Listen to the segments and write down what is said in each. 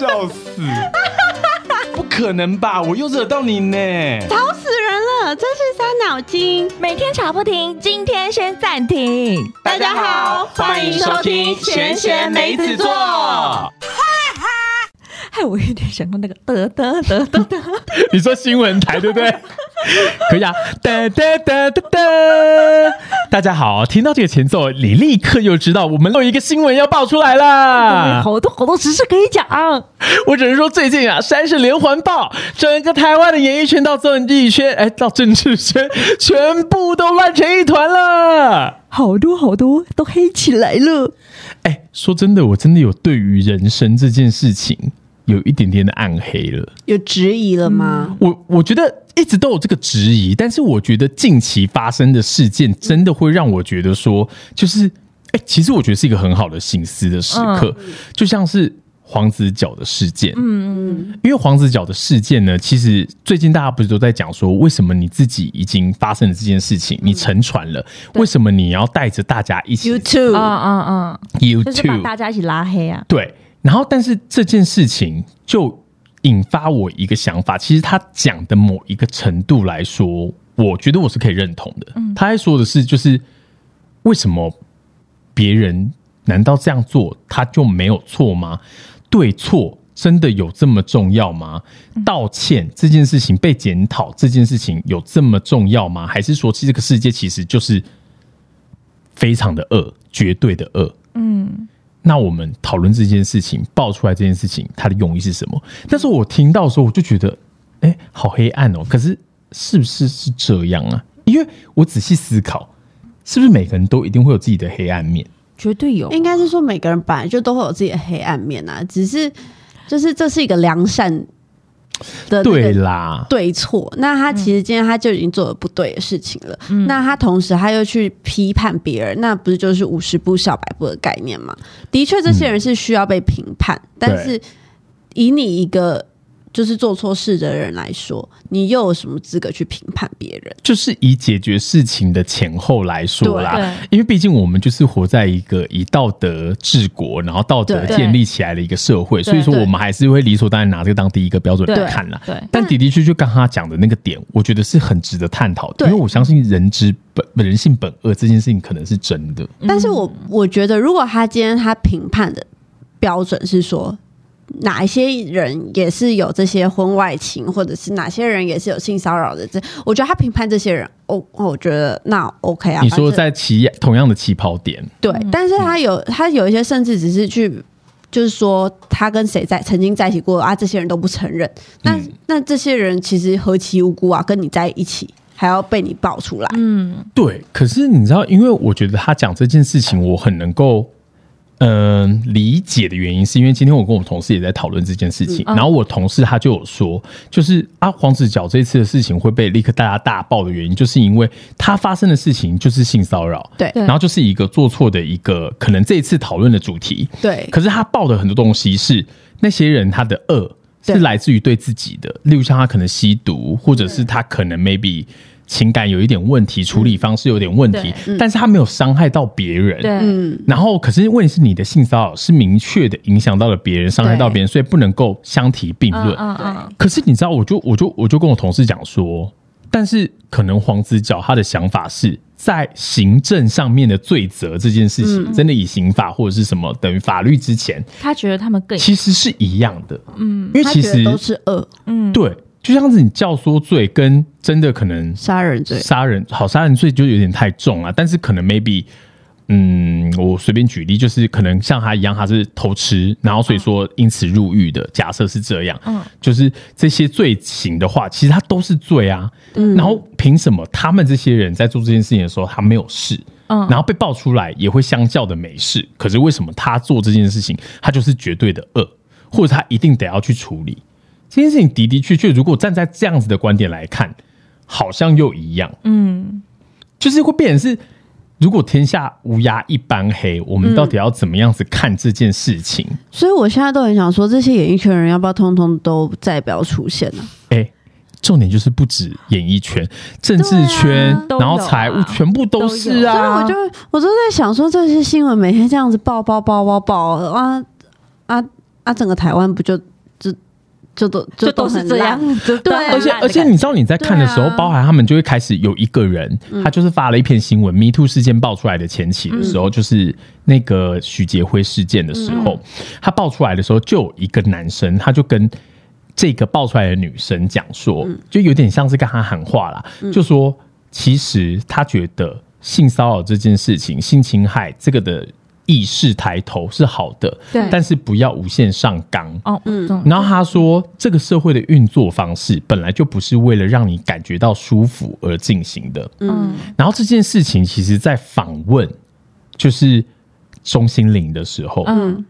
笑死！不可能吧？我又惹到你呢！吵死人了，真是伤脑筋。每天吵不停，今天先暂停。大家好，欢迎收听闲闲梅子座。害我有点想到那个得得得得得，你说新闻台对不对？可以啊，哒哒哒哒哒。大家好，听到这个前奏，你立刻就知道我们有一个新闻要爆出来啦。好多好多实事可以讲。我只是说，最近啊，山是连环爆，整个台湾的演艺圈到政治圈，哎，到政治圈，全部都乱成一团了。好多好多都黑起来了。哎，说真的，我真的有对于人生这件事情有一点点的暗黑了。有质疑了吗？我我觉得一直都有这个质疑，但是我觉得近期发生的事件真的会让我觉得说，就是哎、其实我觉得是一个很好的醒思的时刻，就像是黄子佼的事件。嗯嗯，因为黄子佼的事件呢，其实最近大家不是都在讲说，为什么你自己已经发生了这件事情，你沉船了，为什么你要带着大家一起 YouTube 嗯嗯嗯，就是把 YouTube？大家一起拉黑啊。对，然后但是这件事情就引发我一个想法，其实他讲的某一个程度来说，我觉得我是可以认同的。他在说的是，就是为什么别人难道这样做他就没有错吗？对错真的有这么重要吗？道歉这件事情被检讨这件事情有这么重要吗？还是说，这个世界其实就是非常的恶，绝对的恶？嗯，那我们讨论这件事情，爆出来这件事情，它的用意是什么？但是我听到的时候，我就觉得，哎、好黑暗哦。可是是不是是这样啊？因为我仔细思考，是不是每个人都一定会有自己的黑暗面？绝对有。应该是说每个人本来就都会有自己的黑暗面啊，只是就是这是一个良善的对啦，对错。那他其实今天他就已经做了不对的事情了，那他同时他又去批判别人，那不是就是五十步笑百步的概念吗？的确，这些人是需要被评判，但是以你一个就是做错事的人来说，你又有什么资格去评判别人？就是以解决事情的前后来说啦，因为毕竟我们就是活在一个以道德治国，然后道德建立起来的一个社会，所以说我们还是会理所当然拿这个当第一个标准来看啦。对，但的的确确，刚刚他讲的那个点，我觉得是很值得探讨的，因为我相信人之本人性本恶这件事情可能是真的。但是我我觉得，如果他今天他评判的标准是说。哪一些人也是有这些婚外情，或者是哪些人也是有性骚扰的？这我觉得他评判这些人，哦，我觉得那 OK 啊。你说在起同样的起跑点，对，但是他有他有一些甚至只是去，就是说他跟谁在曾经在一起过啊，这些人都不承认。那、嗯那这些人其实何其无辜啊，跟你在一起还要被你爆出来。嗯，对。可是你知道，因为我觉得他讲这件事情，我很能够。嗯、理解的原因是因为今天我跟我同事也在讨论这件事情，嗯然后我同事他就有说，就是啊黄子佼这次的事情会被立刻大家大爆的原因，就是因为他发生的事情就是性骚扰，对。对然后就是一个做错的一个可能这一次讨论的主题，对。可是他爆的很多东西是那些人他的恶是来自于对自己的，例如像他可能吸毒，或者是他可能 maybe 情感有一点问题，处理方式有点问题，但是他没有伤害到别人。对，嗯，然后，可是问题是你的性骚扰是明确的影响到了别人，伤害到别人，所以不能够相提并论。嗯嗯可是你知道，我就我就我就跟我同事讲说，但是可能黄子佼他的想法是在行政上面的罪责这件事情，真的以刑法或者是什么等于法律之前，他觉得他们更其实是一样的。嗯，因为其实都是恶。嗯。对，就像是你教唆罪跟真的可能杀人罪。杀人，好杀人罪就有点太重了，但是可能 maybe。嗯，我随便举例，就是可能像他一样，他是偷吃，然后所以说因此入狱的。假设是这样，嗯就是这些罪行的话，其实他都是罪啊。嗯然后凭什么他们这些人在做这件事情的时候，他没有事，嗯然后被爆出来也会相较的没事？可是为什么他做这件事情，他就是绝对的恶，或者他一定得要去处理这件事情？的的确确，如果站在这样子的观点来看，好像又一样，嗯，就是会变成是。如果天下乌鸦一般黑，我们到底要怎么样子看这件事情？所以我现在都很想说，这些演艺圈人要不要通通都再不要出现呢、哎、重点就是不止演艺圈、政治圈，啊然后财务全部都是啊所以啊。我就我都在想说，这些新闻每天这样子爆爆爆爆爆啊啊啊！整个台湾不就就都就都是这样 子，对。而且而且，你知道你在看的时候，包含他们就会开始有一个人，他就是发了一篇新闻，Me Too 事件爆出来的前期的时候，就是那个许杰辉事件的时候，他爆出来的时候，就有一个男生，他就跟这个爆出来的女生讲说，就有点像是跟他喊话啦，就说其实他觉得性骚扰这件事情，性侵害这个的。意识抬头是好的，对，但是不要无限上纲。哦，嗯。然后他说，这个社会的运作方式本来就不是为了让你感觉到舒服而进行的。嗯。然后这件事情，其实在访问就是钟心凌的时候，嗯，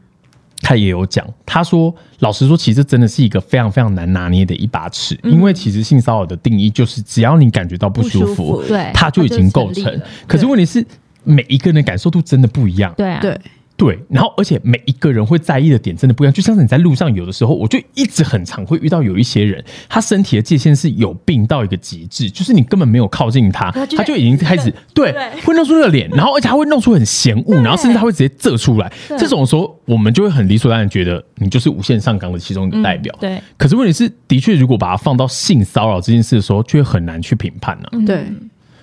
他也有讲，他说，老实说，其实真的是一个非常非常难拿捏的一把尺，因为其实性骚扰的定义就是，只要你感觉到不舒服，对，他就已经构成。可是问题是。每一个人感受度真的不一样，对啊，对。对，然后而且每一个人会在意的点真的不一样，就像是你在路上有的时候，我就一直很常会遇到有一些人，他身体的界限是有病到一个极致，就是你根本没有靠近他，他就已经开始对。会弄出那个脸，然后而且他会弄出很嫌恶，然后甚至他会直接遮出来，这种时候我们就会很理所当然觉得你就是无限上纲的其中一个代表，对。可是问题是，的确如果把它放到性骚扰这件事的时候，就会很难去评判呢，对。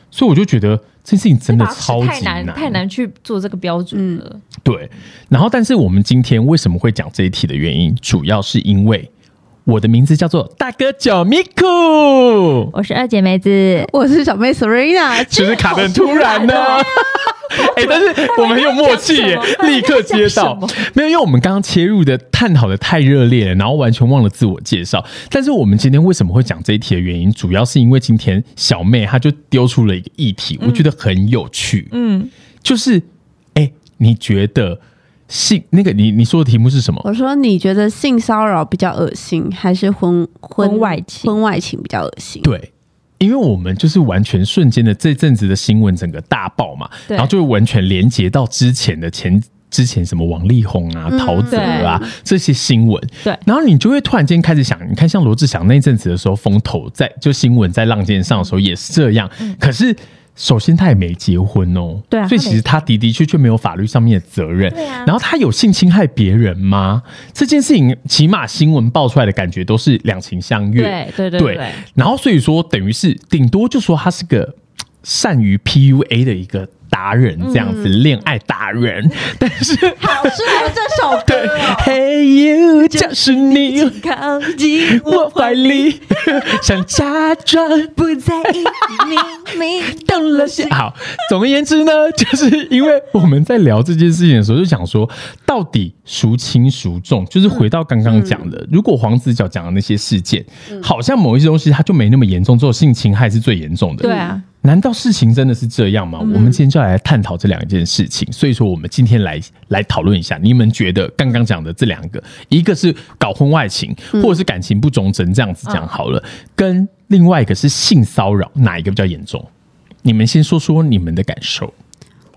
所以我就觉得这件事情真的超级难，太难去做这个标准了。对，然后但是我们今天为什么会讲这一题的原因，主要是因为我的名字叫做大哥九米酷，我是二姐妹子，我是小妹 Serena，其实卡的突然呢。哎，但是我们很有默契耶，立刻接到。没有，因为我们刚刚切入的探讨的太热烈了，然后完全忘了自我介绍。但是我们今天为什么会讲这一题的原因，主要是因为今天小妹她就丢出了一个议题，我觉得很有趣。嗯，就是哎，你觉得性那个你你说的题目是什么？我说你觉得性骚扰比较恶心，还是婚婚外情婚外情比较恶心？对。因为我们就是完全瞬间的这阵子的新闻整个大爆嘛，然后就完全连接到之前的前之前什么王力宏啊、陶喆啊这些新闻，对，然后你就会突然间开始想，你看像罗志祥那阵子的时候，风头在就新闻在浪尖上的时候也是这样，可是。首先，他也没结婚哦，对啊，所以其实他的的确确没有法律上面的责任。对啊，然后他有性侵害别人吗？这件事情起码新闻爆出来的感觉都是两情相悦，对对对对。然后所以说，等于是顶多就说他是个善于 PUA 的一个。达人这样子，恋爱达人，但是好适合这首歌。Hey you，就是你靠近我怀里，想假装不在意，明明动了心。好，总而言之呢，就是因为我们在聊这件事情的时候，就想说，到底孰轻孰重？就是回到刚刚讲的，如果黄子佼讲的那些事件，好像某一些东西它就没那么严重，只有性侵害是最严重的。对啊。难道事情真的是这样吗？我们今天就来探讨这两件事情。所以说，我们今天来来讨论一下，你们觉得刚刚讲的这两个，一个是搞婚外情，或者是感情不忠贞，这样子讲好了，跟另外一个是性骚扰，哪一个比较严重？你们先说说你们的感受。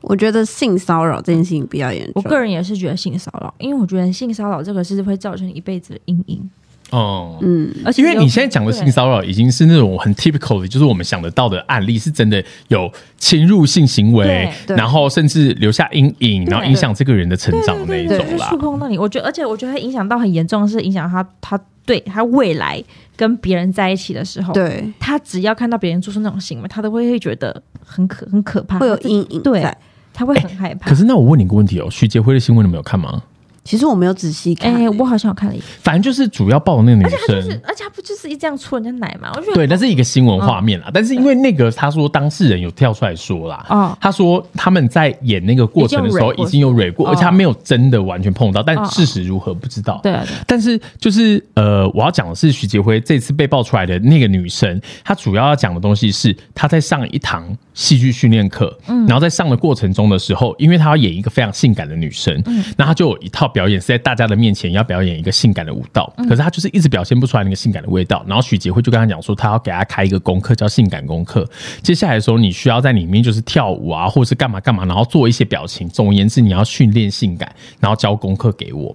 我觉得性骚扰这件事情比较严重。我个人也是觉得性骚扰，因为我觉得性骚扰这个是会造成一辈子的阴影。哦，嗯，而且因为你现在讲的性骚扰已经是那种很 typical 的，就是我们想得到的案例，是真的有侵入性行为，然后甚至留下阴影，然后影响这个人的成长的那一种啦。触碰到你，我觉得，而且我觉得影响到很严重，是影响他，他对他未来跟别人在一起的时候，对他只要看到别人做出那种行为，他都会会觉得很可很可怕，会有阴影，对，他会很害怕。可是那我问你个问题哦，徐杰辉的新闻你没有看吗？其实我没有仔细看，哎，我好像有看了一，反正就是主要报的那个女生，而且她就是，而且她不就是一这样搓人家奶嘛？我觉得对，那是一个新闻画面啦。但是因为那个他说当事人有跳出来说啦，啊，他说他们在演那个过程的时候已经有蕊过，而且他没有真的完全碰到，但事实如何不知道。对，但是就是呃，我要讲的是徐杰辉这次被爆出来的那个女生，她主要要讲的东西是她在上一堂戏剧训练课，嗯，然后在上的过程中的时候，因为她要演一个非常性感的女生，嗯，那她就有一套表演是在大家。的面前要表演一个性感的舞蹈，可是他就是一直表现不出来那个性感的味道。然后许杰辉就跟他讲说，他要给他开一个功课，叫性感功课。接下来的时候，你需要在里面就是跳舞啊，或者是干嘛干嘛，然后做一些表情。总而言之，你要训练性感，然后交功课给我。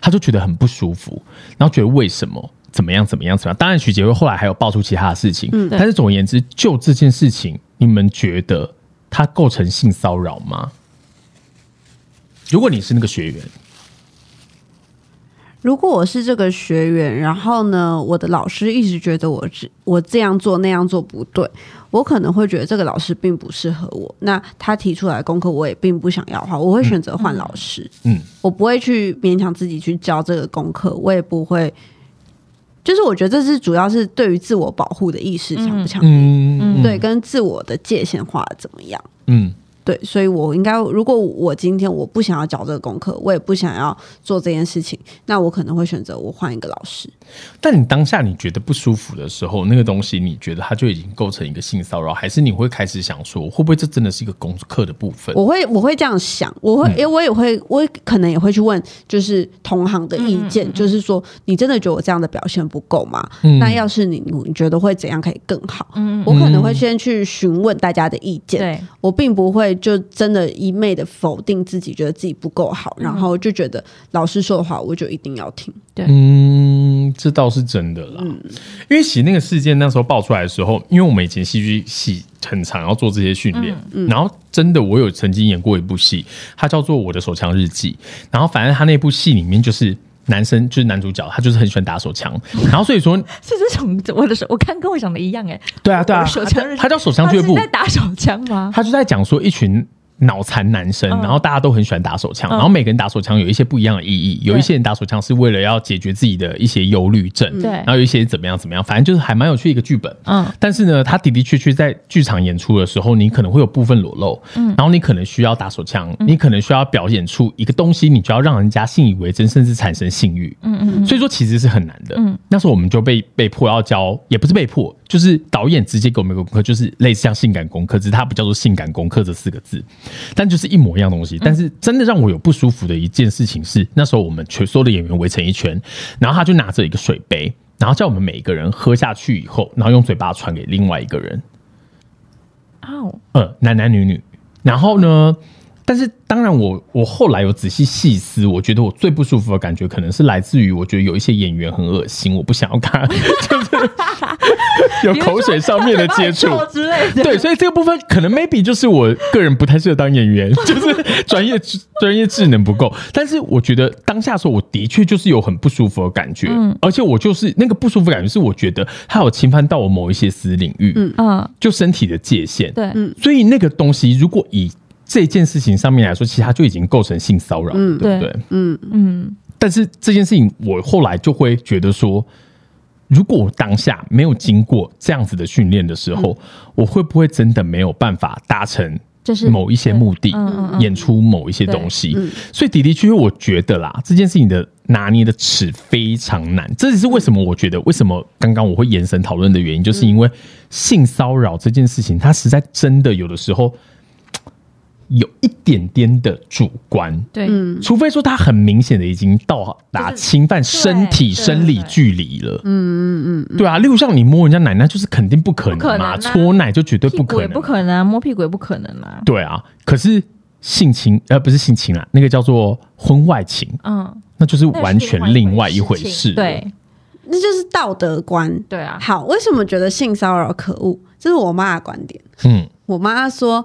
他就觉得很不舒服，然后觉得为什么怎么样怎么样怎么样？当然，许杰辉后来还有爆出其他的事情。嗯，但是总而言之，就这件事情，你们觉得他构成性骚扰吗？如果你是那个学员。如果我是这个学员，然后呢，我的老师一直觉得我这我这样做那样做不对，我可能会觉得这个老师并不适合我。那他提出来功课我也并不想要的话，我会选择换老师。嗯，我不会去勉强自己去教这个功课，我也不会。就是我觉得这是主要是对于自我保护的意识强不强烈，嗯对，跟自我的界限画得怎么样。嗯对，所以我应该，如果我今天我不想要教这个功课，我也不想要做这件事情，那我可能会选择我换一个老师。但你当下你觉得不舒服的时候，那个东西你觉得它就已经构成一个性骚扰，还是你会开始想说，会不会这真的是一个功课的部分？我会我会这样想，我会，因为我也会，我可能也会去问，就是同行的意见，就是说，你真的觉得我这样的表现不够吗？那要是你，你觉得会怎样可以更好？我可能会先去询问大家的意见，对我并不会就真的一昧的否定自己，觉得自己不够好，然后就觉得老师说的话我就一定要听。对嗯，这倒是真的啦。因为其实那个事件那时候爆出来的时候，因为我们以前戏剧系很常要做这些训练，然后真的我有曾经演过一部戏，它叫做《我的手枪日记》，然后反正他那部戏里面就是。男生就是男主角，他就是很喜欢打手枪，然后所以说，是这种我的手，我看跟我想的一样哎。对啊，对啊，手枪他叫手枪俱乐部他是，在打手枪吗？他就在讲说一群脑残男生，嗯。然后大家都很喜欢打手枪，嗯。然后每个人打手枪有一些不一样的意义，有一些人打手枪是为了要解决自己的一些忧虑症，对。然后有一些怎么样怎么样，反正就是还蛮有趣一个剧本。嗯。但是呢，他的的确确在剧场演出的时候，你可能会有部分裸露，嗯，然后你可能需要打手枪，你可能需要表演出一个东西，你就要让人家信以为真，甚至产生性欲，嗯嗯，所以说其实是很难的。嗯，那时候我们就被被迫要教，也不是被迫，就是导演直接给我们一个功课，就是类似像性感功课，只是它不叫做性感功课这四个字，但就是一模一样东西。但是真的让我有不舒服的一件事情是，那时候我们全所有的演员围成一圈，然后他就拿着一个水杯，然后叫我们每一个人喝下去以后，然后用嘴巴传给另外一个人，哦，呃，男男女女。然后呢，但是当然我我后来有仔细细思，我觉得我最不舒服的感觉可能是来自于我觉得有一些演员很恶心，我不想要看，就是有口水上面的接触。之类的。对，所以这个部分可能 maybe 就是我个人不太适合当演员，就是专业智专业智能不够。但是我觉得当下的时候，我的确就是有很不舒服的感觉，而且我就是那个不舒服感觉是我觉得它有侵犯到我某一些私领域，嗯，就身体的界限。对，所以那个东西如果以这件事情上面来说，其实它就已经构成性骚扰，对不对？对嗯，嗯，但是这件事情，我后来就会觉得说，如果我当下没有经过这样子的训练的时候，我会不会真的没有办法达成就是某一些目的，演出某一些东西？所以的的确确，我觉得啦，这件事情的拿捏的尺非常难。这也是为什么我觉得，为什么刚刚我会延伸讨论的原因，就是因为性骚扰这件事情，它实在真的有的时候。有一点点的主观，对，除非说他很明显的已经到达侵犯身体生理距离了，嗯嗯嗯，对啊，例如像你摸人家奶，奶就是肯定不可能嘛，搓奶就绝对不可能，也不可能啊，摸屁股也不可能啊。对啊。可是性侵呃不是性侵啊，那个叫做婚外情，嗯，那就是完全另外一回事。对那就是道德观。对啊，好，为什么觉得性骚扰可恶？这是我妈的观点。嗯我妈说，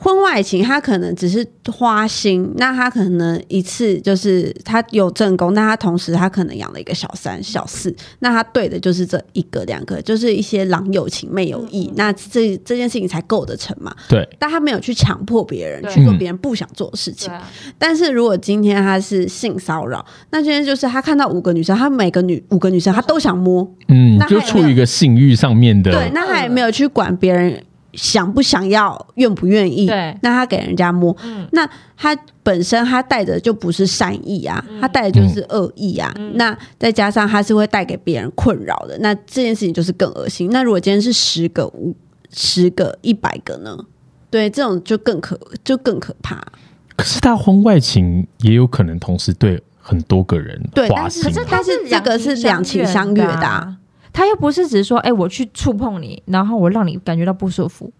婚外情他可能只是花心，那他可能一次就是他有正宫，那他同时他可能养了一个小三、小四，那他对的就是这一个两个，就是一些郎有情妹有意，那这这件事情才构得成嘛。对，但他没有去强迫别人去做别人不想做的事情。但是如果今天他是性骚扰，那今天就是他看到五个女生，他每个女五个女生他都想摸，嗯那，就处于一个性欲上面的，对，那他也没有去管别人想不想要、愿不愿意。对那他给人家摸，嗯那他本身他带的就不是善意啊，他带的就是恶意啊。那再加上他是会带给别人困扰的，那这件事情就是更恶心。那如果今天是十个、五十个、一百个呢？对，这种就更可就更可怕。可是他婚外情也有可能同时对很多个人对但是可是他但是这个是两情相悦的他又不是只是说，哎、我去触碰你，然后我让你感觉到不舒服。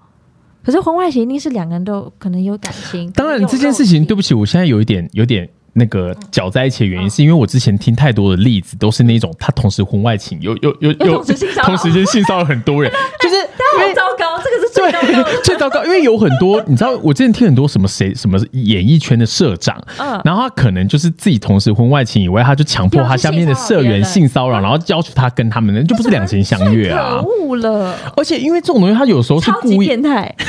可是婚外情一定是两个人都可能有感情。当然，这件事情，对不起，我现在有一点有点那个搅在一起的原因，是因为我之前听太多的例子，都是那种他同时婚外情，有有有又同时间性骚扰很多人，就是他好糟糕，这个是最，最糟糕，因为有很多，你知道，我之前听很多什么谁什么演艺圈的社长，嗯。然后他可能就是自己同时婚外情以外，他就强迫他下面的社员性骚扰，然后要求他跟他们，就不是两情相悦啊。可。恶了，而且因为这种东西，他有时候是故意，变态，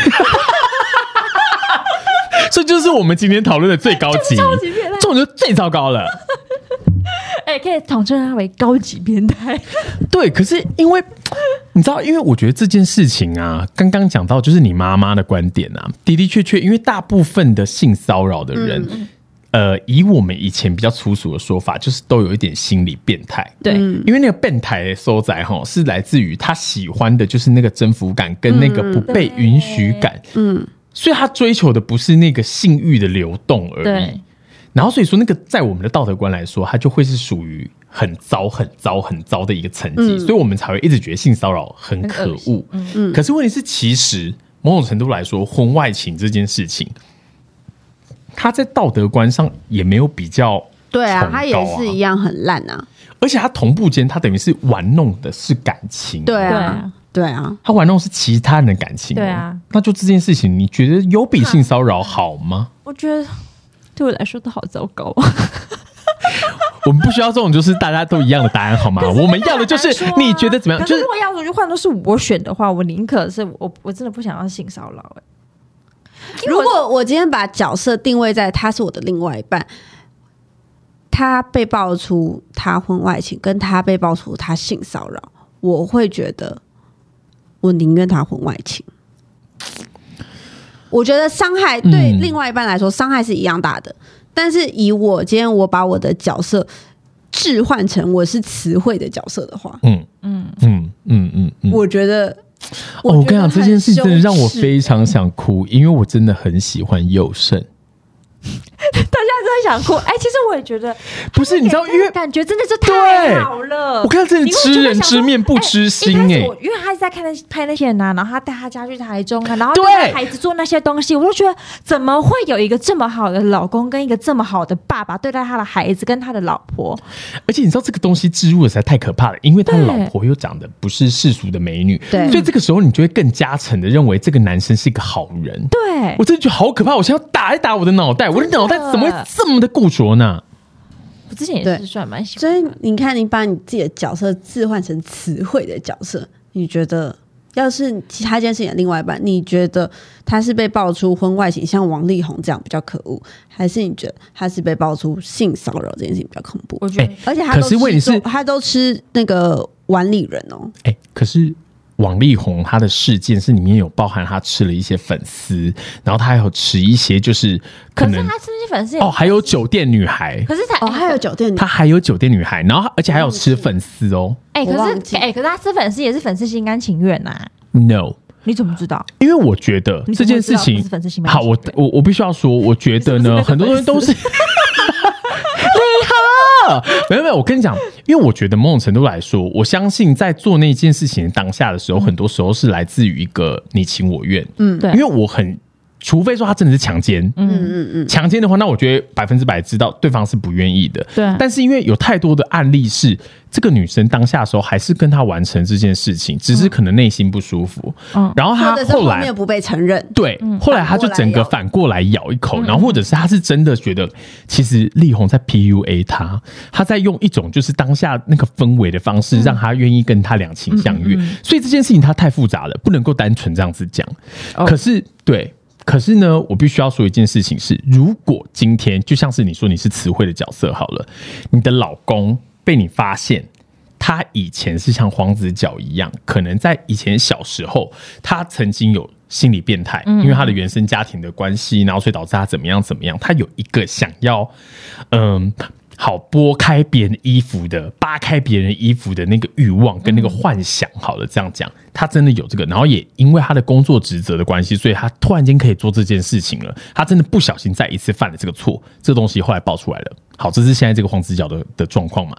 这就是我们今天讨论的最高级，超级变态。这种就最糟糕了。哎，可以统称他为高级变态。对，可是因为你知道，因为我觉得这件事情啊，刚刚讲到就是你妈妈的观点啊，的的确确，因为大部分的性骚扰的人，呃，以我们以前比较粗俗的说法，就是都有一点心理变态。对，因为那个变态的收仔哈，是来自于他喜欢的就是那个征服感跟那个不被允许感，嗯，所以他追求的不是那个性欲的流动而已对。然后所以说，那个在我们的道德观来说，它就会是属于很糟、很糟、很糟的一个层级，所以我们才会一直觉得性骚扰很可很恶可是问题是，其实某种程度来说，婚外情这件事情，它在道德观上也没有比较对啊，崇他也是一样很烂啊，而且它同步间，它等于是玩弄的是感情，对啊对啊，对啊，他玩弄是其他人的感情、对啊，那就这件事情，你觉得有比性骚扰好吗？我觉得对我来说都好糟糕。我们不需要这种就是大家都一样的答案好吗？我们要的就是你觉得怎么样？就是如果要是换都是我选的话，我宁可是我我真的不想要性骚扰。哎，如果我今天把角色定位在他是我的另外一半，他被爆出他婚外情，跟他被爆出他性骚扰，我会觉得我宁愿他婚外情。我觉得伤害对嗯。另外一半来说伤害是一样大的，但是以我今天我把我的角色置换成我是词汇的角色的话，嗯。嗯。嗯嗯嗯嗯。我觉得，哦，我跟你讲，觉得这件事真的让我非常想哭，因为我真的很喜欢佑胜。大家都在想哭。哎，其实我也觉得，不是，你知道，因为感觉真的是太好了。我看这里你会吃人觉得想说吃面不知心哎、因为他是在看那拍那些人啊、然后他带他家去台中啊，然后对孩子做那些东西，我就觉得怎么会有一个这么好的老公跟一个这么好的爸爸对待他的孩子跟他的老婆？而且你知道这个东西植入的实在太可怕了，因为他对老婆又长得不是世俗的美女，对所以这个时候你就会更加成的认为这个男生是一个好人。对我，真的觉得好可怕，我现在要打一打我的脑袋，我的脑袋怎么会这么的固着呢？我之前也对是算蛮喜欢。所以你看，你把你自己的角色置换成词汇的角色，你觉得要是其他件事情的另外一半，你觉得他是被爆出婚外情，像王力宏这样比较可恶，还是你觉得他是被爆出性骚扰这件事情比较恐怖？我觉得哎而且他都可是问题是吃他都吃那个碗里人哦，哎、可是王力宏他的事件是里面有包含他吃了一些粉丝，然后他还有吃一些就是可能可是他吃那些粉丝也哦，还有酒店女孩，可是他哦，还有酒店他还有酒店女孩，然后而且还有吃粉丝哦。哎、可是哎、可是他吃粉丝也是粉丝心甘情愿呐、No，你怎么知道？因为我觉得你这件事情怎么会知道不是粉丝心甘好，我我我必须要说，我觉得呢，是是很多东西都是。没有没有，我跟你讲，因为我觉得某种程度来说，我相信在做那件事情当下的时候，很多时候是来自于一个你情我愿。嗯对因为我很，除非说他真的是强奸，嗯。嗯嗯，强奸的话，那我觉得百分之百知道对方是不愿意的。对。但是因为有太多的案例是，这个女生当下的时候还是跟他完成这件事情，只是可能内心不舒服。嗯。然后他后来不被承认，对，后来他就整个反过来咬一嗯。口，然后或者是他是真的觉得，其实力宏在 PUA 他，他在用一种就是当下那个氛围的方式，让他愿意跟他两情相悦。所以这件事情他太复杂了，不能够单纯这样子讲。哦。可是对。可是呢，我必须要说一件事情是，如果今天就像是你说你是词汇的角色好了，你的老公被你发现他以前是像黄子佼一样，可能在以前小时候，他曾经有心理变态，因为他的原生家庭的关系，然后所以导致他怎么样怎么样，他有一个想要，嗯。好拨开别人衣服的、扒开别人衣服的那个欲望跟那个幻想，好了，这样讲，他真的有这个，然后也因为他的工作职责的关系，所以他突然间可以做这件事情了。他真的不小心再一次犯了这个错，这东西后来爆出来了。好，这是现在这个黄子佼的的状况嘛？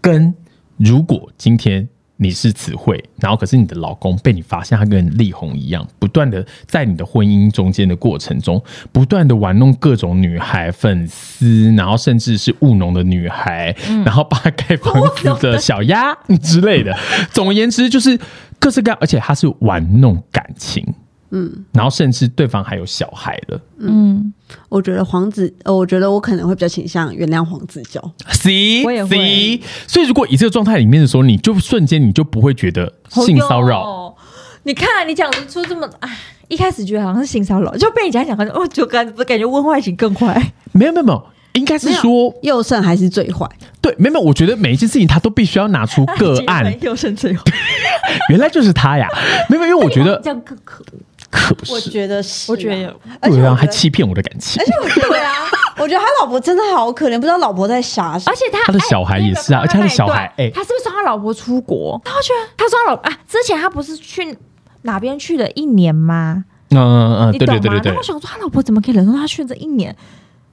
跟如果今天你是词汇，然后可是你的老公被你发现他跟力宏一样，不断的在你的婚姻中间的过程中，不断的玩弄各种女孩粉丝，然后甚至是务农的女孩，然后扒盖房子的小鸭之类的。总而言之，就是各式各样，而且他是玩弄感情。嗯，然后甚至对方还有小孩了嗯，我觉得黄子，呃，我觉得我可能会比较倾向原谅黄子佼。，C 我也会 C，所以如果以这个状态里面的时候，你就瞬间你就不会觉得性骚扰。哦。你看，你讲得出这么，哎，一开始觉得好像是性骚扰，就被你讲讲，好像哦，就感感觉温坏情更坏。没有没有没有，应该是说右胜还是最坏，对，没有没有，我觉得每一件事情他都必须要拿出个 案，又胜最坏，原来就是他呀，没有，因为我觉得这样更可恶。可我是，觉得是啊，我觉得有对啊，而且我觉得还欺骗我的感情而，且我觉得啊，我觉得他老婆真的好可怜，不知道老婆在傻什么而。且他他的小孩也是啊哎而且他的小孩哎那个他是不是送他老婆出国？然后觉得他说他老啊，之前他不是去哪边去了一年吗？嗯嗯嗯，你懂吗？对对对对对然后我，想说他老婆怎么可以忍受他去这一年？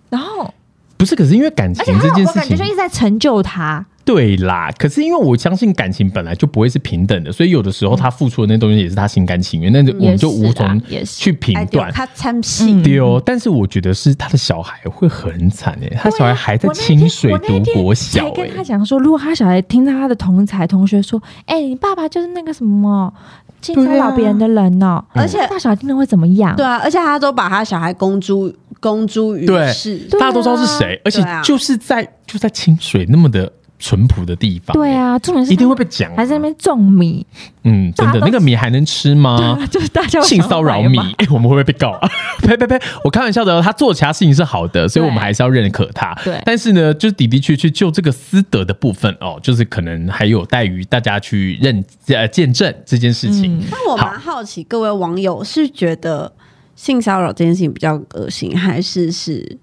然后，不是，可是因为感情这件事情，我感觉就一，直在成就他，对啦，可是因为我相信感情本来就不会是平等的，所以有的时候他付出的那东西也是他心甘情愿，那就我们就无从去评断。他参戏嗯，对哦，但是我觉得是他的小孩会很惨诶，他小孩还在清水读我那天国小才跟他诶，讲说，如果他小孩听到他的同才同学说：“哎、你爸爸就是那个什么性骚扰别人的人哦、而且大小孩听了会怎么样？对啊，而且他都把他小孩公诸公诸于对世，对大家都知道是谁，而且就是在就在清水那么的淳朴的地方，对，啊，重点是一定会被讲啊，还在那边种米，嗯，真的那个米还能吃吗？就是大家性骚扰米。哎、我们会不会被告啊？呸呸呸！我开玩笑的哦，他做其他事情是好的，所以我们对还是要认可他。对。但是呢，就是的的确确就这个私德的部分哦，就是可能还有待于大家去认呃见证这件事情。嗯。我蛮好奇，各位网友是觉得性骚扰这件事情比较恶心，还是是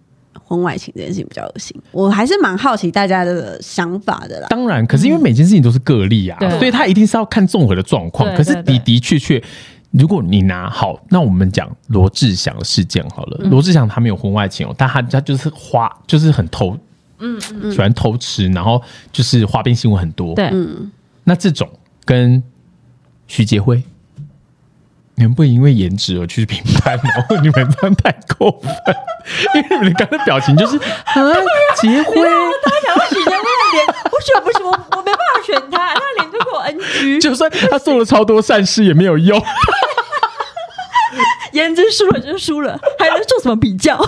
婚外情这件事情比较恶心？我还是蛮好奇大家的想法的啦。当然，可是因为每件事情都是个例啊，对所以他一定是要看综合的状况。对可是的的确确，如果你拿好，那我们讲罗志祥的事件好了。罗志祥他没有婚外情哦，但他他就是花，就是很偷，嗯嗯，喜欢偷吃，然后就是花边新闻很多。对，那这种跟徐杰辉，你们不能因为颜值而去评判哦，你们这样太过分，因为你们刚才表情就是 啊，结婚，他。想要许杰辉的脸，我选不是我，我没办法选他，他脸都给我 NG，就算他做了超多善事也没有用。颜值输了就是输了，还能做什么比较？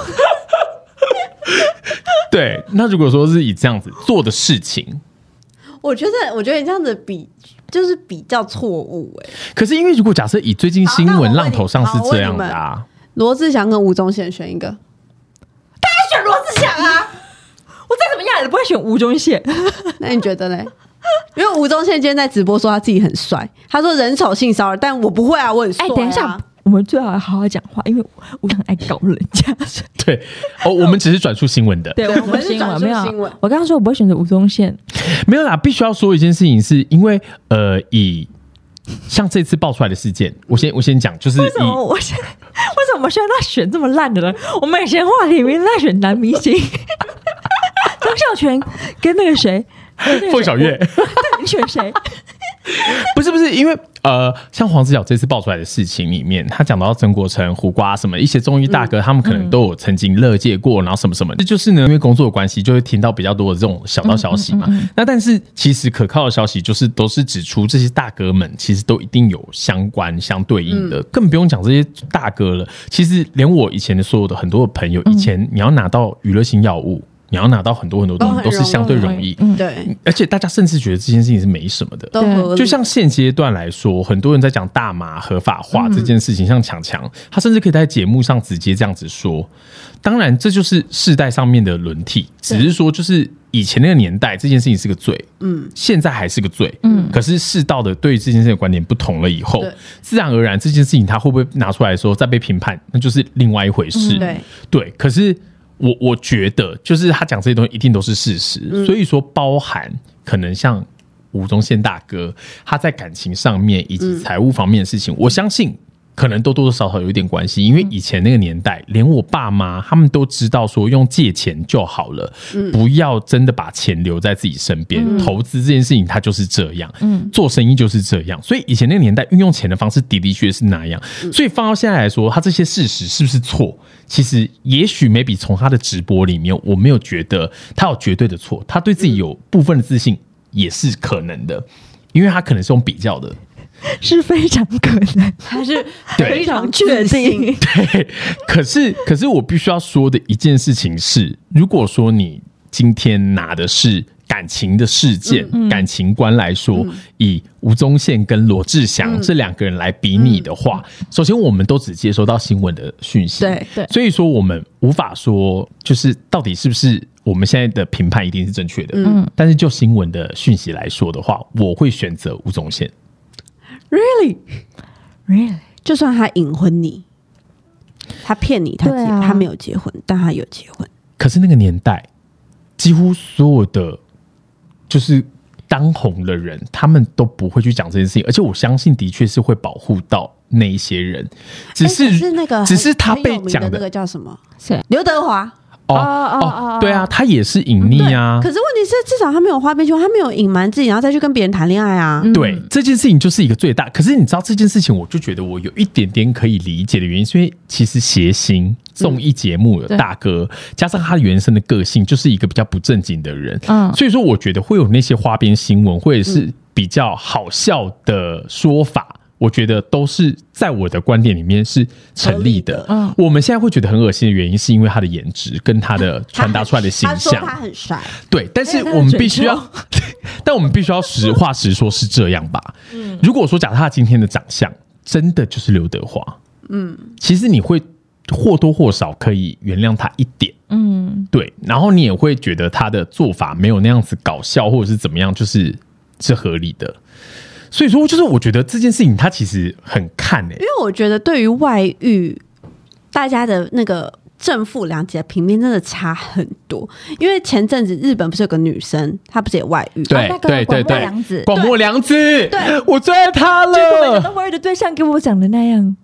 对，那如果说是以这样子做的事情，我觉得，我觉得你这样子比就是比较错误哎。可是因为如果假设以最近新闻浪头上是这样的啊，罗志祥跟吴宗宪选一个，他选罗志祥啊！我再怎么样也不会选吴宗宪。那你觉得嘞？因为吴宗宪今天在直播说他自己很帅，他说人丑性骚扰，但我不会啊，我很帅、哎，啊。等一下，我们最好好好讲话，因为我很爱搞人家。对哦，我们只是转述新闻的，对，我们是转述新闻。我刚刚说我不会选择吴宗宪，没有啦，必须要说一件事情，是因为呃，以像这次爆出来的事件，我先我先讲，就是以为什么我现在为什么现在都选这么烂的呢？我们以前话题里面在选男明星，张孝全跟那个谁，跟那个谁凤小岳。你选谁？不是不是，因为呃，像黄子佼这次爆出来的事情里面，他讲到曾国成、胡瓜什么一些综艺大哥，他们可能都有曾经乐界过，然后什么什么，这就是呢，因为工作的关系，就会听到比较多的这种小道消息嘛。那但是其实可靠的消息就是都是指出这些大哥们其实都一定有相关相对应的，更不用讲这些大哥了。其实连我以前的所有的很多的朋友，以前你要拿到娱乐性药物。你要拿到很多很多东西，都都是相对容容易，嗯对，而且大家甚至觉得这件事情是没什么的。都。就像现阶段来说，很多人在讲大麻合法化这件事情，像强强，他甚至可以在节目上直接这样子说。当然，这就是世代上面的轮替，只是说就是以前那个年代这件事情是个罪，嗯，现在还是个罪，嗯。可是世道的对于这件事情的观点不同了以后，自然而然这件事情他会不会拿出来说再被评判，那就是另外一回事。对，对，可是我我觉得，就是他讲这些东西一定都是事实，所以说包含可能像吴宗宪大哥，他在感情上面以及财务方面的事情，我相信。可能多多少少有一点关系，因为以前那个年代，连我爸妈他们都知道说用借钱就好了，不要真的把钱留在自己身边。投资这件事情它就是这样，嗯做生意就是这样，所以以前那个年代运用钱的方式的的确确是那样。所以放到现在来说，他这些事实是不是错？其实也许 maybe 从他的直播里面，我没有觉得他有绝对的错，他对自己有部分的自信也是可能的，因为他可能是用比较的。是非常可能，还是对。非常确定？对，可是可是我必须要说的一件事情是，如果说你今天拿的是感情的事件、感情观来说，以吴宗宪跟罗志祥这两个人来比拟的话，首先我们都只接收到新闻的讯息，对对。所以说我们无法说就是到底是不是我们现在的评判一定是正确的，嗯，但是就新闻的讯息来说的话，我会选择吴宗宪。Really？really 就算他隐婚你，他骗你，他结、啊他没有结婚，但他有结婚。可是那个年代，几乎所有的就是当红的人，他们都不会去讲这件事情，而且我相信的确是会保护到那一些人，只是、是那个只是他被讲的的那个叫什么？谁？刘德华。哦哦哦哦对啊，他也是隐匿啊。可是问题是，至少他没有花边新闻，他没有隐瞒自己，然后再去跟别人谈恋爱啊。对这件事情就是一个最大，可是你知道这件事情，我就觉得我有一点点可以理解的原因，是因为其实谐星综艺节目的大哥，加上他原生的个性，就是一个比较不正经的人，嗯所以说我觉得会有那些花边新闻或者是比较好笑的说法。我觉得都是在我的观点里面是成立的。嗯。我们现在会觉得很恶心的原因，是因为他的颜值跟他的传达出来的形象。他很帅，对，但是我们必须要，但我们必须要实话实说，是这样吧？嗯。如果说假设他今天的长相真的就是刘德华，嗯，其实你会或多或少可以原谅他一点，嗯，对，然后你也会觉得他的做法没有那样子搞笑，或者是怎么样，就是是合理的。所以说，就是我觉得这件事情，他其实很看欸诶、因为我觉得对于外遇，大家的那个正负两极的平面真的差很多。因为前阵子日本不是有个女生，她不是也外遇？对那个对对广末对凉子，广末凉子，对我最爱他结果没想到了。外遇的对象跟我讲的那样，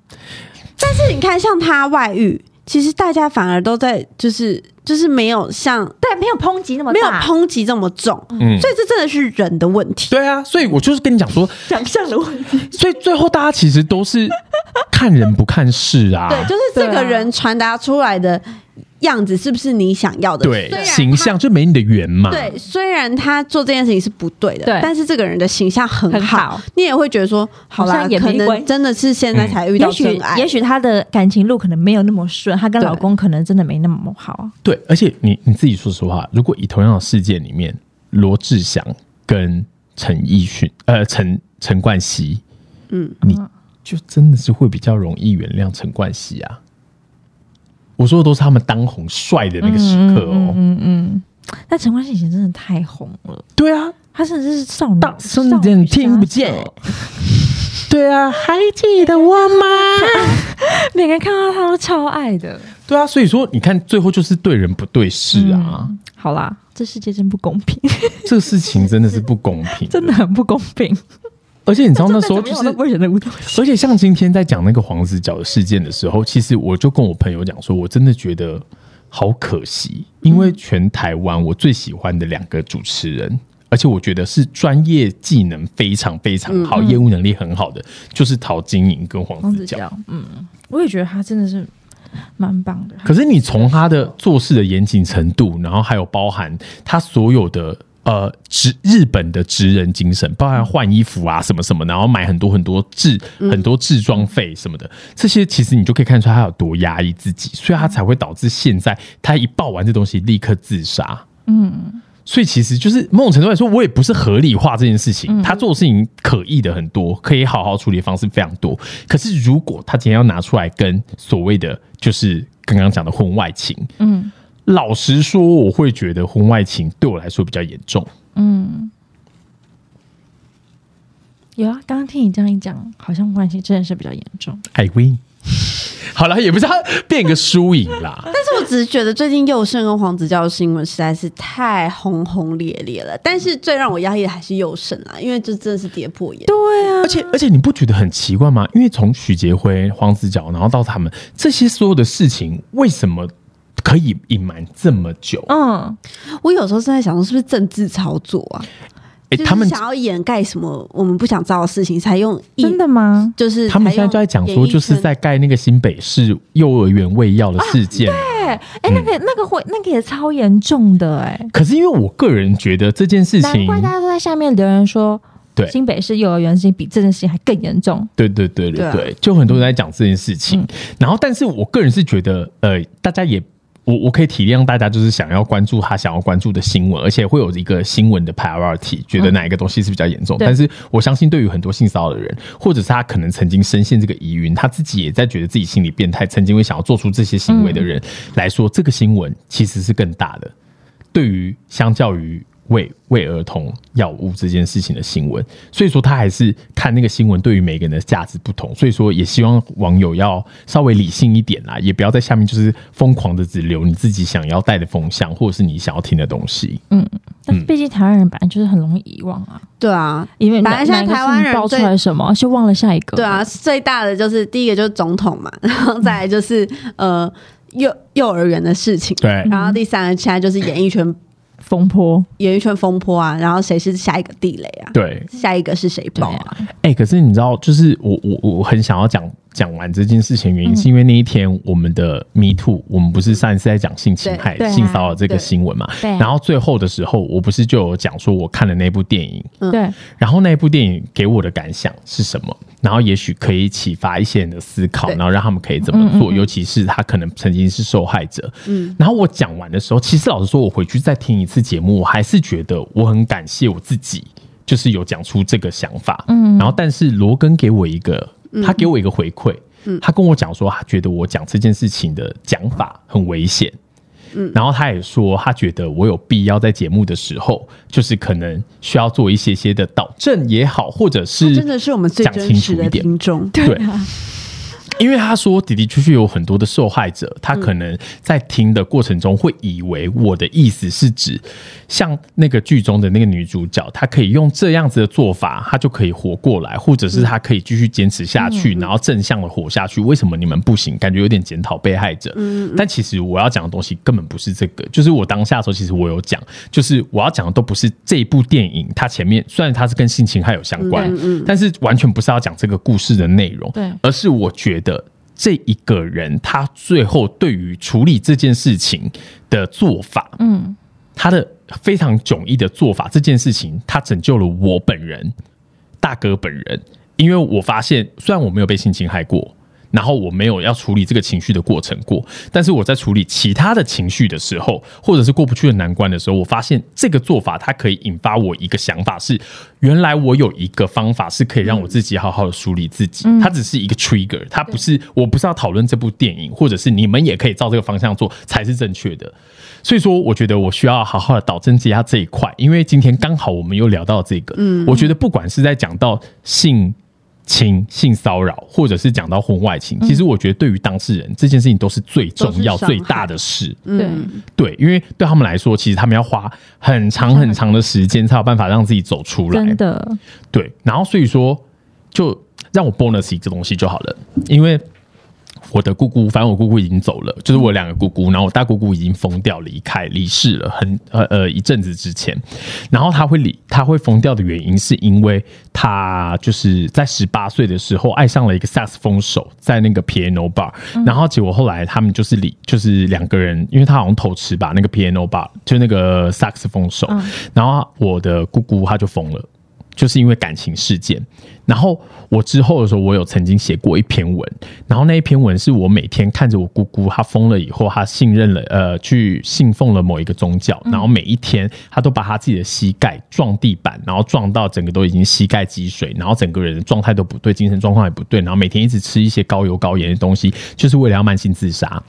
但是你看，像她外遇，其实大家反而都在就是就是没有像对，没有抨击那么没有大，抨击这么重，嗯，所以这真的是人的问题。对啊，所以我就是跟你讲说，长相的问题。所以最后大家其实都是看人不看事啊。对，就是这对啊个人传达出来的样子是不是你想要的？对形象就没你的缘嘛。对，虽然他做这件事情是不对的，对但是这个人的形象很好，很好你也会觉得说，好啦，好像也可能真的是现在才遇到也许真爱。也许她的感情路可能没有那么顺，她跟老公可能真的没那么好。对，而且你你自己说实话，如果以同样的事件里面，罗志祥跟陈奕迅，呃，陈陈冠希，嗯，你就真的是会比较容易原谅陈冠希啊。我说的都是他们当红帅的那个时刻哦。嗯嗯嗯。但陈冠希以前真的太红了，对啊，他甚至是少女，少女听不见对啊，还记得我吗？每个人看到他都超爱的。对啊，所以说你看，最后就是对人不对事啊，嗯好啦，这世界真不公平，这个事情真的是不公平，真的。很不公平。而且你知道那时候就是。而且像今天在讲那个黄子佼的事件的时候，其实我就跟我朋友讲说，我真的觉得好可惜，因为全台湾我最喜欢的两个主持人，而且我觉得是专业技能非常非常好、业务能力很好的，就是陶晶莹跟黄子佼。黄子佼，嗯，我也觉得他真的是蛮棒的。可是你从他的做事的严谨程度，然后还有包含他所有的呃职日本的职人精神，包含换衣服啊什么什么，然后买很多很多制、很多制装费什么的，这些其实你就可以看出他有多压抑自己，所以他才会导致现在他一爆完这东西立刻自杀。嗯，所以其实就是某种程度来说，我也不是合理化这件事情。他做的事情可疑的很多，可以好好处理的方式非常多。可是如果他今天要拿出来跟所谓的就是刚刚讲的婚外情，嗯老实说，我会觉得婚外情对我来说比较严重。嗯，有啊，刚刚听你这样一讲，好像关系真的是比较严重。I win。好了，也不是要变个输赢啦。但是我只是觉得最近佑胜跟黄子佼的新闻实在是太轰轰烈烈了。但是最让我压抑的还是佑胜啊，因为这真的是跌破眼镜。对啊而且而且你不觉得很奇怪吗？因为从许杰辉、黄子佼，然后到他们这些所有的事情，为什么可以隐瞒这么久？嗯，我有时候是在想说，是不是政治操作啊？他们想要掩盖什么我们不想知道的事情，才用真的吗？就是他们现在就在讲说，就是在盖那个新北市幼儿园喂药的事件。对，哎，那个那个会那个也超严重的哎，可是因为我个人觉得这件事情难情，怪大家都在下面留言说，对新北市幼儿园事情比这件事情还更严重。对对对对对啊对，就很多人在讲这件事情。然后，但是我个人是觉得，呃，大家也。我我可以体谅大家就是想要关注他想要关注的新闻，而且会有一个新闻的 priority，觉得哪一个东西是比较严重。对但是我相信，对于很多性骚扰的人，或者是他可能曾经深陷这个疑云，他自己也在觉得自己心理变态，曾经会想要做出这些行为的人来说，这个新闻其实是更大的。对于相较于喂喂儿童药物这件事情的新闻，所以说他还是看那个新闻对于每个人的价值不同，所以说也希望网友要稍微理性一点啦，也不要在下面就是疯狂的只留你自己想要带的风向，或者是你想要听的东西。但毕竟台湾人本来就是很容易遗忘啊，对啊，因为本来现在台湾人爆出最来什么，就忘了下一个。对啊，最大的就是第一个就是总统嘛，然后再来就是呃幼幼儿园的事情，对。然后第三个现在就是演艺圈风波，演艺圈风波啊，然后谁是下一个地雷啊？对，下一个是谁爆啊？啊，哎、可是你知道，就是我我我很想要讲讲完这件事情，原因是因为那一天我们的 Me Too，我们不是上一次在讲性侵害、性骚扰这个新闻嘛？然后最后的时候，我不是就有讲说我看了那部电影，对，然后那部电影给我的感想是什么？然后也许可以启发一些人的思考，然后让他们可以怎么做，尤其是他可能曾经是受害者。嗯，然后我讲完的时候，其实老实说，我回去再听一次节目，我还是觉得我很感谢我自己，就是有讲出这个想法。嗯，然后但是罗根给我一个，他给我一个回馈，他跟我讲说，他觉得我讲这件事情的讲法很危险。然后他也说，他觉得我有必要在节目的时候，就是可能需要做一些些的导正也好，或者是真的是我们最讲真实的清楚一点。听众，对，因为他说的的确确有很多的受害者，他可能在听的过程中会以为我的意思是指像那个剧中的那个女主角，她可以用这样子的做法，她就可以活过来，或者是她可以继续坚持下去，然后正向的活下去。为什么你们不行？感觉有点检讨被害者。但其实我要讲的东西根本不是这个，就是我当下的时候，其实我有讲，就是我要讲的都不是这一部电影，它前面虽然它是跟性侵害有相关，但是完全不是要讲这个故事的内容，对而是我觉得这一个人他最后对于处理这件事情的做法，嗯，他的非常迥异的做法，这件事情他拯救了我本人，大哥本人，因为我发现虽然我没有被性侵害过。然后我没有要处理这个情绪的过程过，但是我在处理其他的情绪的时候，或者是过不去的难关的时候，我发现这个做法它可以引发我一个想法是，原来我有一个方法是可以让我自己好好的梳理自己，它只是一个 trigger，它不是我不是要讨论这部电影，或者是你们也可以照这个方向做才是正确的。所以说，我觉得我需要好好的导正接下这一块，因为今天刚好我们又聊到这个，嗯，我觉得不管是在讲到性侵、性骚扰，或者是讲到婚外情，其实我觉得对于当事人这件事情都是最重要、最大的事。对，对，因为对他们来说，其实他们要花很长很长的时间才有办法让自己走出来。真的，对，然后所以说，就让我 bonus 一个东西就好了，因为我的姑姑，反正我姑姑已经走了，就是我两个姑姑，然后我大姑姑已经疯掉离开离世了，很呃呃一阵子之前，然后她会离，她会疯掉的原因是因为她就是在十八岁的时候爱上了一个萨克斯风手，在那个 piano bar，、然后结果后来他们就是离，就是两个人，因为他好像偷吃吧，那个 piano bar 就那个萨克斯风手，然后我的姑姑她就疯了。就是因为感情事件。然后我之后的时候，我有曾经写过一篇文，然后那一篇文是我每天看着我姑姑，她疯了以后，她信任了呃，去信奉了某一个宗教，然后每一天她都把她自己的膝盖撞地板，然后撞到整个都已经膝盖积水，然后整个人的状态都不对，精神状况也不对，然后每天一直吃一些高油高盐的东西，就是为了要慢性自杀。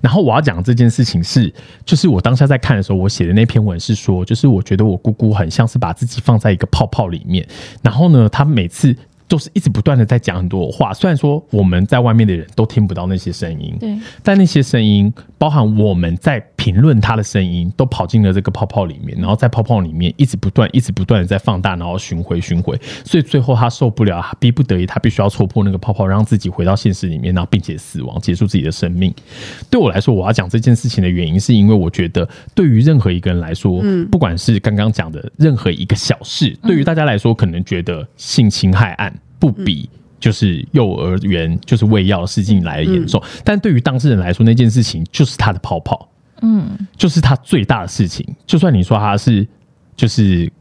然后我要讲这件事情是，就是我当下在看的时候，我写的那篇文是说，就是我觉得我姑姑很像是把自己放在一个泡泡里面，然后呢，她每次都是一直不断的在讲很多话，虽然说我们在外面的人都听不到那些声音，对，但那些声音，包含我们在评论他的声音，都跑进了这个泡泡里面，然后在泡泡里面一直不断、一直不断的在放大，然后巡回、巡回，所以最后他受不了，他逼不得已，他必须要戳破那个泡泡，让自己回到现实里面，然后并且死亡，结束自己的生命。对我来说，我要讲这件事情的原因，是因为我觉得对于任何一个人来说，不管是刚刚讲的任何一个小事，对于大家来说，可能觉得性侵害案不比。就是幼儿园就是喂药的事情来的严重，但对于当事人来说，那件事情就是他的泡泡，嗯，就是他最大的事情。就算你说他是就是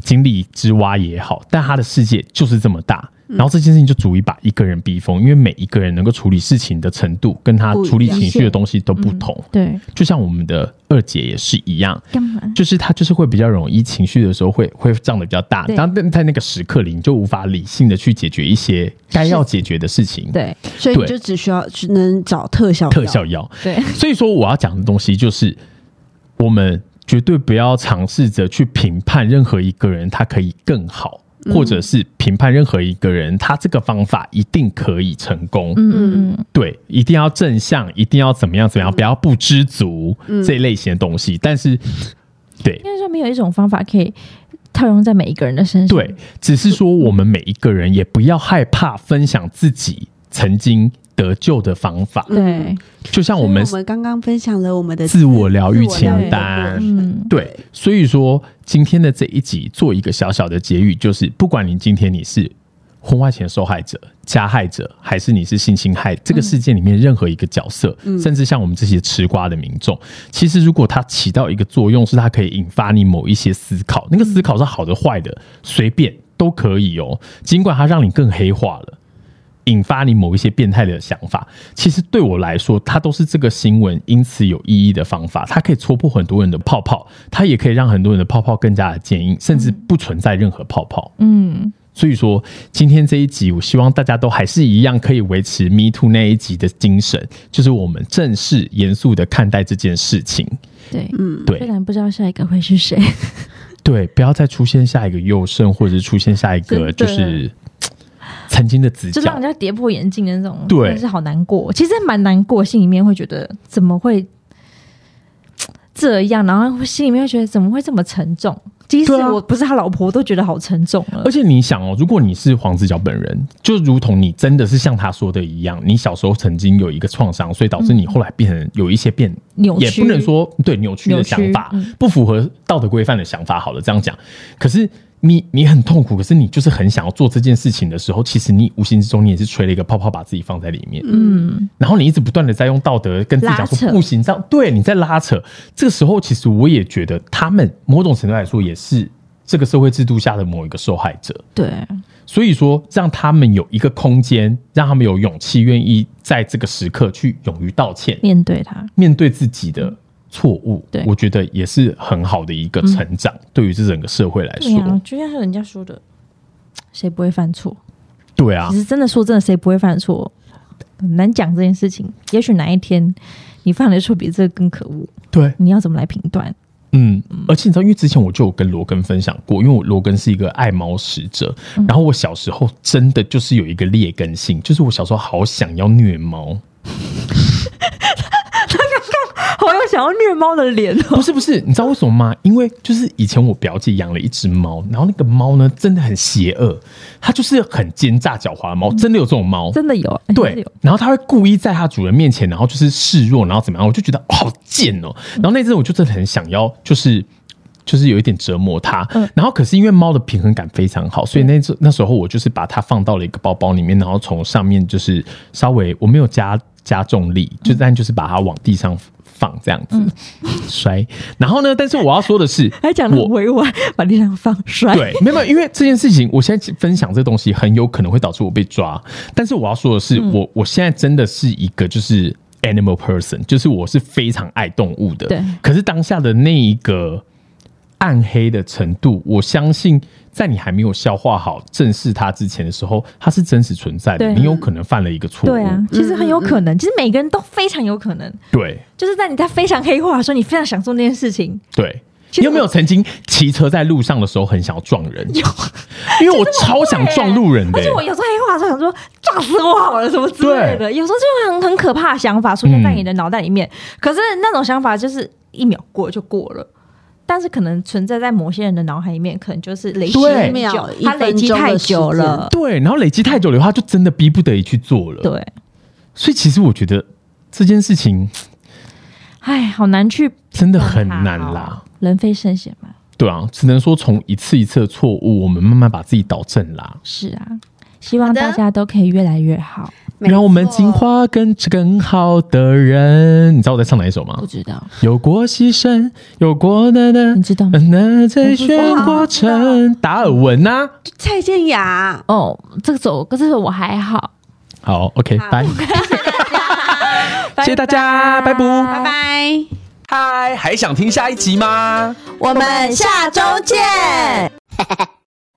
井底之蛙也好，但他的世界就是这么大。然后这件事情就足以把一个人逼疯，因为每一个人能够处理事情的程度，跟他处理情绪的东西都不同。对，就像我们的二姐也是一样，就是她就是会比较容易情绪的时候会会胀得比较大，然后在那个时刻里，你就无法理性的去解决一些该要解决的事情。对对所以你就只需要只能找特效药。特效药。对，所以说我要讲的东西就是，我们绝对不要尝试着去评判任何一个人他可以更好，或者是评判任何一个人他这个方法一定可以成功。嗯对，一定要正向，一定要怎么样怎么样，不要不知足、这一类型的东西。但是，对应该说没有一种方法可以套用在每一个人的身上。对，只是说我们每一个人也不要害怕分享自己曾经得救的方法。对，就像我们我们刚刚分享了我们的自我疗愈清单，嗯，对，所以说今天的这一集做一个小小的结语，就是不管你今天你是婚外情受害者、加害者，还是你是性侵害，这个事件里面任何一个角色，甚至像我们这些吃瓜的民众，其实如果它起到一个作用，是它可以引发你某一些思考，那个思考是好的坏的，随便都可以哦。尽管它让你更黑化了。引发你某一些变态的想法，其实对我来说，它都是这个新闻因此有意义的方法。它可以戳破很多人的泡泡，它也可以让很多人的泡泡更加的坚硬，甚至不存在任何泡泡。嗯，所以说，今天这一集，我希望大家都还是一样可以维持 Me Too 那一集的精神，就是我们正式严肃的看待这件事情。对，嗯，对虽然不知道下一个会是谁，对，不要再出现下一个佑胜，或者是出现下一个就是曾经的子就让人。家跌破眼镜的那种，对真的是好难过。其实蛮难过，心里面会觉得怎么会 这样，然后心里面会觉得怎么会这么沉重？即使我不是他老婆，我都觉得好沉重了而。且你想哦，如果你是黄子佼本人，就如同你真的是像他说的一样，你小时候曾经有一个创伤，所以导致你后来变成有一些变扭曲也不能说对扭曲的想法，嗯不符合道德规范的想法。好了，这样讲，可是你你很痛苦，可是你就是很想要做这件事情的时候，其实你无形之中你也是吹了一个泡泡，把自己放在里面。嗯，然后你一直不断的在用道德跟自己讲说不行，这样对你在拉扯。这个时候，其实我也觉得他们某种程度来说也是这个社会制度下的某一个受害者。对，所以说，让他们有一个空间，让他们有勇气，愿意在这个时刻去勇于道歉，面对他，面对自己的错误。对我觉得也是很好的一个成长，对于这整个社会来说。啊，就像是人家说的，谁不会犯错？对啊其，实真的说真的，谁不会犯错？很难讲这件事情。也许哪一天你犯的错比这个更可恶，对，你要怎么来评断？嗯，而且你知道，因为之前我就有跟罗根分享过，因为我罗根是一个爱猫使者，然后我小时候真的就是有一个劣根性，就是我小时候好想要虐猫。好有想要虐猫的脸哦！不是不是，你知道为什么吗？因为就是以前我表姐养了一只猫，然后那个猫呢真的很邪恶，它就是很奸诈狡猾的猫，真的有这种猫。真的有，对，，然后它会故意在它主人面前，然后就是示弱，然后怎么样？我就觉得、哦好贱哦。然后那阵我就真的很想要，就是就是有一点折磨它。嗯然后可是因为猫的平衡感非常好，所以那阵那时候我就是把它放到了一个包包里面，然后从上面就是稍微我没有加加重力，就但就是把它往地上放这样子、摔。然后呢，但是我要说的是，还讲的我委婉，把地上放摔。对，没有，没有因为这件事情，我现在分享这东西很有可能会导致我被抓。但是我要说的是，我我现在真的是一个就是 animal person，就是我是非常爱动物的。对可是当下的那一个暗黑的程度，我相信在你还没有消化好、正视它之前的时候，它是真实存在的。你有可能犯了一个错误。对啊，其实很有可能，其实每个人都非常有可能，对就是在你在非常黑化的时候，你非常想做那件事情。对。你有没有曾经骑车在路上的时候很想要撞人？有，因为我超想撞路人的、而且我有时候黑化的时候想说撞死我好了什么之类的，有时候就很很可怕的想法出现在你的脑袋里面。可是那种想法就是一秒过就过了。但是可能存在在某些人的脑海里面，可能就是累积对很久秒，一他累积太久了。对，然后累积太久的话，就真的逼不得已去做了。对，所以其实我觉得这件事情哎，好难去真的很难啦。人非圣贤嘛。对啊，只能说从一次一次的错误，我们慢慢把自己导正啦。是啊，希望大家都可以越来越好。让我们进化更更好的人。你知道我在唱哪一首吗不？知道，有过牺牲，有过的呢？你知道吗那在喧过程，达尔文呐、蔡健雅，哦，这首歌这首我还好，好，OK，好拜，谢谢大家，拜拜。拜拜，嗨，还想听下一集吗？我们下周见。